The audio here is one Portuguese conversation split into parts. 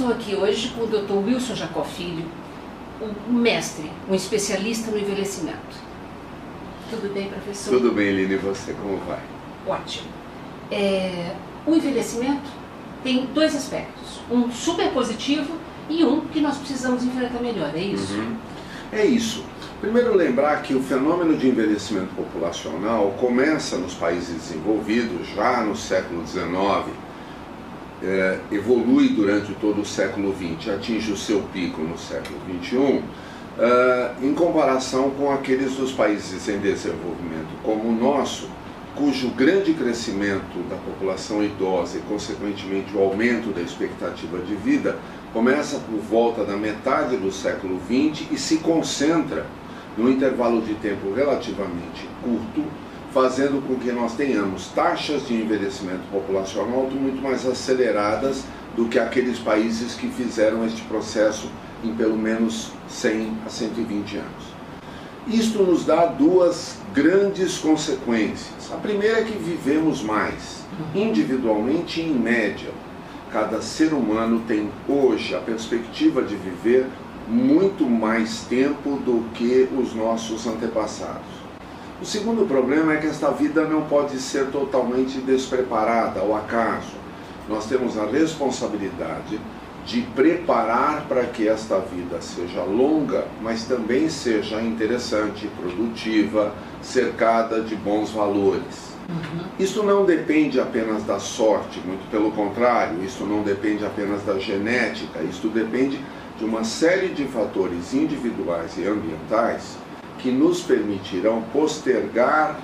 estou aqui hoje com o Dr. Wilson Jacó Filho, o mestre, um especialista no envelhecimento. Tudo bem, professor? Tudo bem, Lina, e você como vai? Ótimo. É, o envelhecimento tem dois aspectos, um super positivo e um que nós precisamos enfrentar melhor, é isso? Uhum. É isso. Primeiro lembrar que o fenômeno de envelhecimento populacional começa nos países desenvolvidos já no século XIX, é, evolui durante todo o século XX, atinge o seu pico no século XXI, é, em comparação com aqueles dos países em desenvolvimento como o nosso, cujo grande crescimento da população idosa e, consequentemente, o aumento da expectativa de vida começa por volta da metade do século XX e se concentra num intervalo de tempo relativamente curto, fazendo com que nós tenhamos taxas de envelhecimento populacional muito mais aceleradas do que aqueles países que fizeram este processo em pelo menos 100 a 120 anos. Isto nos dá duas grandes consequências. A primeira é que vivemos mais, individualmente e em média. Cada ser humano tem hoje a perspectiva de viver muito mais tempo do que os nossos antepassados. O segundo problema é que esta vida não pode ser totalmente despreparada ao acaso. Nós temos a responsabilidade de preparar para que esta vida seja longa, mas também seja interessante, produtiva, cercada de bons valores. Uhum. Isso não depende apenas da sorte, muito pelo contrário, isso não depende apenas da genética, isso depende de uma série de fatores individuais e ambientais que nos permitirão postergar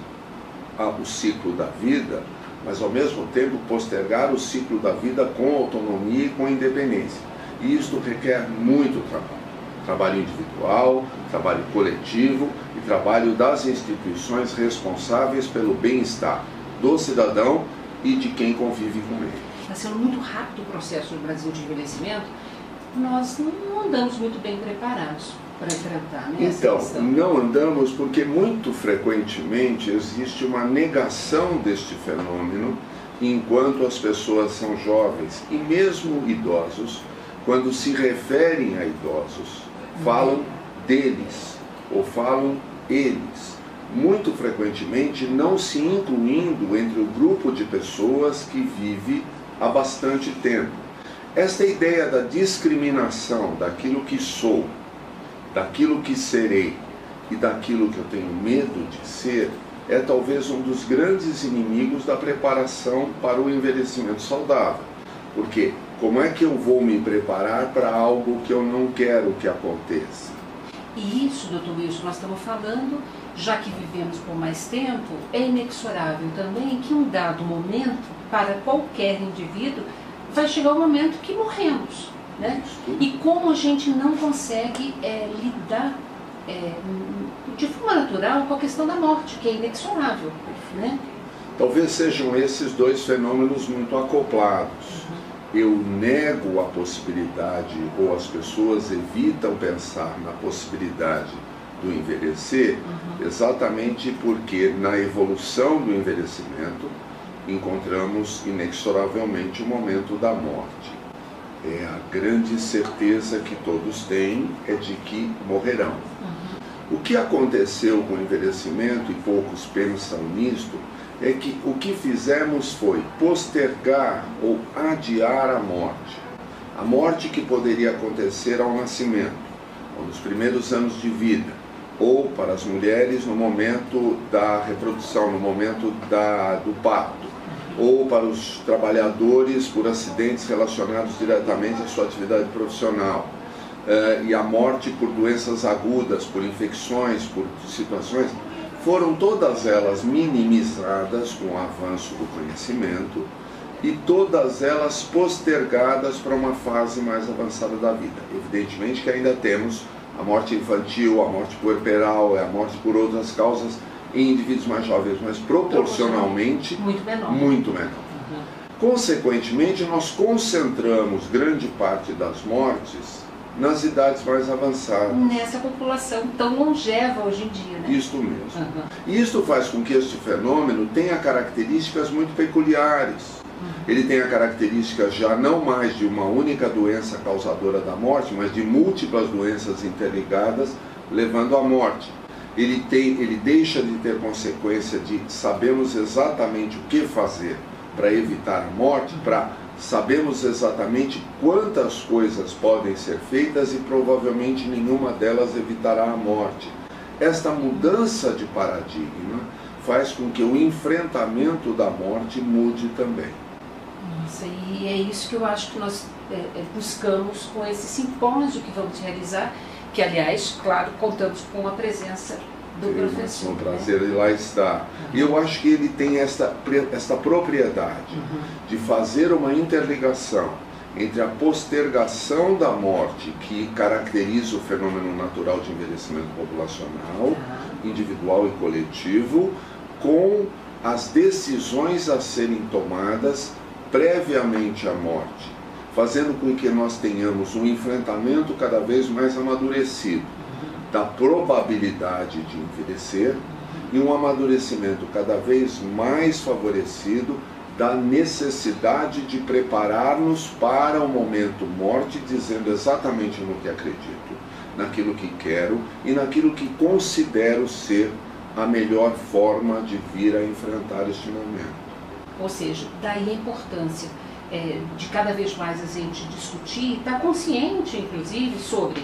o ciclo da vida, mas ao mesmo tempo postergar o ciclo da vida com autonomia e com independência. E isto requer muito trabalho. Trabalho individual, trabalho coletivo e trabalho das instituições responsáveis pelo bem-estar do cidadão e de quem convive com ele. Está sendo muito rápido o processo no Brasil de envelhecimento nós não andamos muito bem preparados para enfrentar né, Então, não andamos porque muito frequentemente existe uma negação deste fenômeno enquanto as pessoas são jovens e mesmo idosos, quando se referem a idosos, falam deles ou falam eles, muito frequentemente não se incluindo entre o grupo de pessoas que vive há bastante tempo. Esta ideia da discriminação daquilo que sou, daquilo que serei e daquilo que eu tenho medo de ser é talvez um dos grandes inimigos da preparação para o envelhecimento saudável. Porque como é que eu vou me preparar para algo que eu não quero que aconteça? E isso, doutor Wilson, nós estamos falando, já que vivemos por mais tempo, é inexorável também que um dado momento, para qualquer indivíduo, vai chegar o momento que morremos. Né? E como a gente não consegue é, lidar é, de forma natural com a questão da morte, que é inexorável. Né? Talvez sejam esses dois fenômenos muito acoplados. Uhum. Eu nego a possibilidade, ou as pessoas evitam pensar na possibilidade do envelhecer, uhum. exatamente porque na evolução do envelhecimento, encontramos inexoravelmente o momento da morte. É a grande certeza que todos têm é de que morrerão. Uhum. O que aconteceu com o envelhecimento, e poucos pensam nisto, é que o que fizemos foi postergar ou adiar a morte. A morte que poderia acontecer ao nascimento, ou nos primeiros anos de vida, ou para as mulheres no momento da reprodução, no momento da, do parto ou para os trabalhadores por acidentes relacionados diretamente à sua atividade profissional. Uh, e a morte por doenças agudas, por infecções, por situações, foram todas elas minimizadas com o avanço do conhecimento e todas elas postergadas para uma fase mais avançada da vida. Evidentemente que ainda temos a morte infantil, a morte puerperal, a morte por outras causas em indivíduos mais jovens, mas proporcionalmente muito menor. Muito menor. Uhum. Consequentemente, nós concentramos grande parte das mortes nas idades mais avançadas. Nessa população tão longeva hoje em dia, né? Isto mesmo. Uhum. E isto faz com que este fenômeno tenha características muito peculiares. Ele tem a característica já não mais de uma única doença causadora da morte, mas de múltiplas doenças interligadas levando à morte. Ele, tem, ele deixa de ter consequência de sabemos exatamente o que fazer para evitar a morte, para sabemos exatamente quantas coisas podem ser feitas e provavelmente nenhuma delas evitará a morte. Esta mudança de paradigma faz com que o enfrentamento da morte mude também. Nossa, e é isso que eu acho que nós é, é buscamos com esse simpósio que vamos realizar, que aliás, claro, contamos com a presença do professor. É um prazer né? lá estar. E eu acho que ele tem esta, esta propriedade uhum. de fazer uma interligação entre a postergação da morte, que caracteriza o fenômeno natural de envelhecimento populacional, uhum. individual e coletivo, com as decisões a serem tomadas previamente à morte, fazendo com que nós tenhamos um enfrentamento cada vez mais amadurecido da probabilidade de envelhecer e um amadurecimento cada vez mais favorecido da necessidade de preparar-nos para o momento morte, dizendo exatamente no que acredito, naquilo que quero e naquilo que considero ser a melhor forma de vir a enfrentar este momento. Ou seja, daí a importância é, de cada vez mais a gente discutir, estar consciente, inclusive, sobre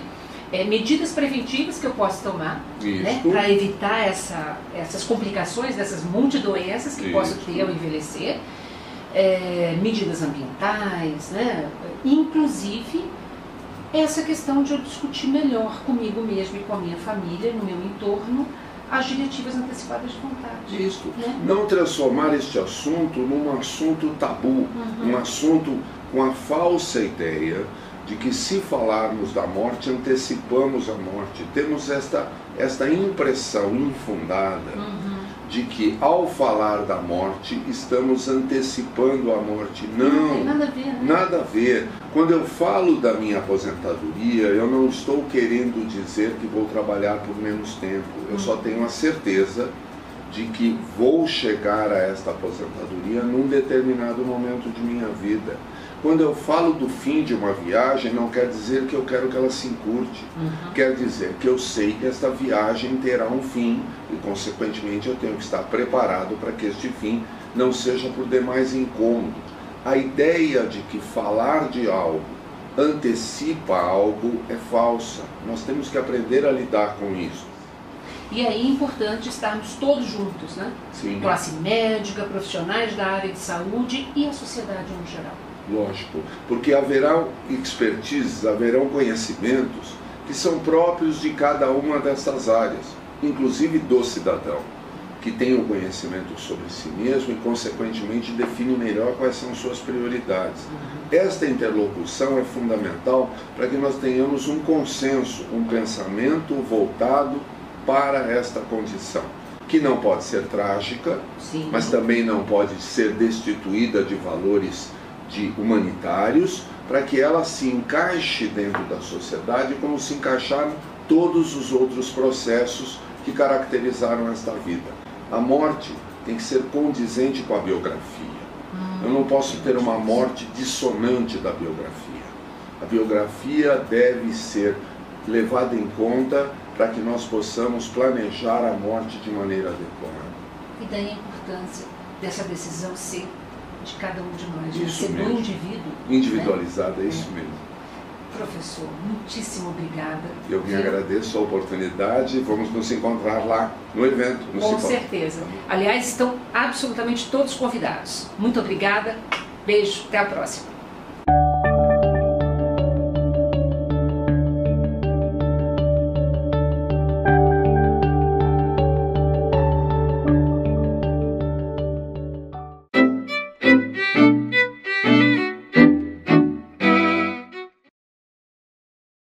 é, medidas preventivas que eu posso tomar né, para evitar essa, essas complicações dessas multidoenças que Isso. posso ter ao envelhecer, é, medidas ambientais, né, inclusive essa questão de eu discutir melhor comigo mesmo e com a minha família, no meu entorno, as diretivas antecipadas de vontade. Isso. Né? Não transformar este assunto num assunto tabu, uhum. um assunto com a falsa ideia de que se falarmos da morte, antecipamos a morte. Temos esta, esta impressão infundada uhum. De que ao falar da morte, estamos antecipando a morte. Não, não nada a ver. Né? Nada a ver. Quando eu falo da minha aposentadoria, eu não estou querendo dizer que vou trabalhar por menos tempo. Eu só tenho a certeza de que vou chegar a esta aposentadoria num determinado momento de minha vida. Quando eu falo do fim de uma viagem, não quer dizer que eu quero que ela se encurte. Uhum. Quer dizer que eu sei que esta viagem terá um fim e, consequentemente, eu tenho que estar preparado para que este fim não seja por demais incômodo. A ideia de que falar de algo antecipa algo é falsa. Nós temos que aprender a lidar com isso. E aí é importante estarmos todos juntos, né? Sim. Classe médica, profissionais da área de saúde e a sociedade no geral lógico, porque haverá expertises, haverão conhecimentos que são próprios de cada uma dessas áreas, inclusive do cidadão, que tem o conhecimento sobre si mesmo e, consequentemente, define melhor quais são suas prioridades. Uhum. Esta interlocução é fundamental para que nós tenhamos um consenso, um pensamento voltado para esta condição que não pode ser trágica, Sim. mas também não pode ser destituída de valores de humanitários para que ela se encaixe dentro da sociedade como se encaixaram todos os outros processos que caracterizaram esta vida. A morte tem que ser condizente com a biografia. Eu não posso ter uma morte dissonante da biografia. A biografia deve ser levada em conta para que nós possamos planejar a morte de maneira adequada. E daí a importância dessa decisão ser de cada um de nós, né? isso ser mesmo. do indivíduo. Individualizado, né? é isso é. mesmo. Professor, muitíssimo obrigada. Eu me agradeço a oportunidade. Vamos nos encontrar lá no evento. No Com certeza. Aliás, estão absolutamente todos convidados. Muito obrigada. Beijo. Até a próxima.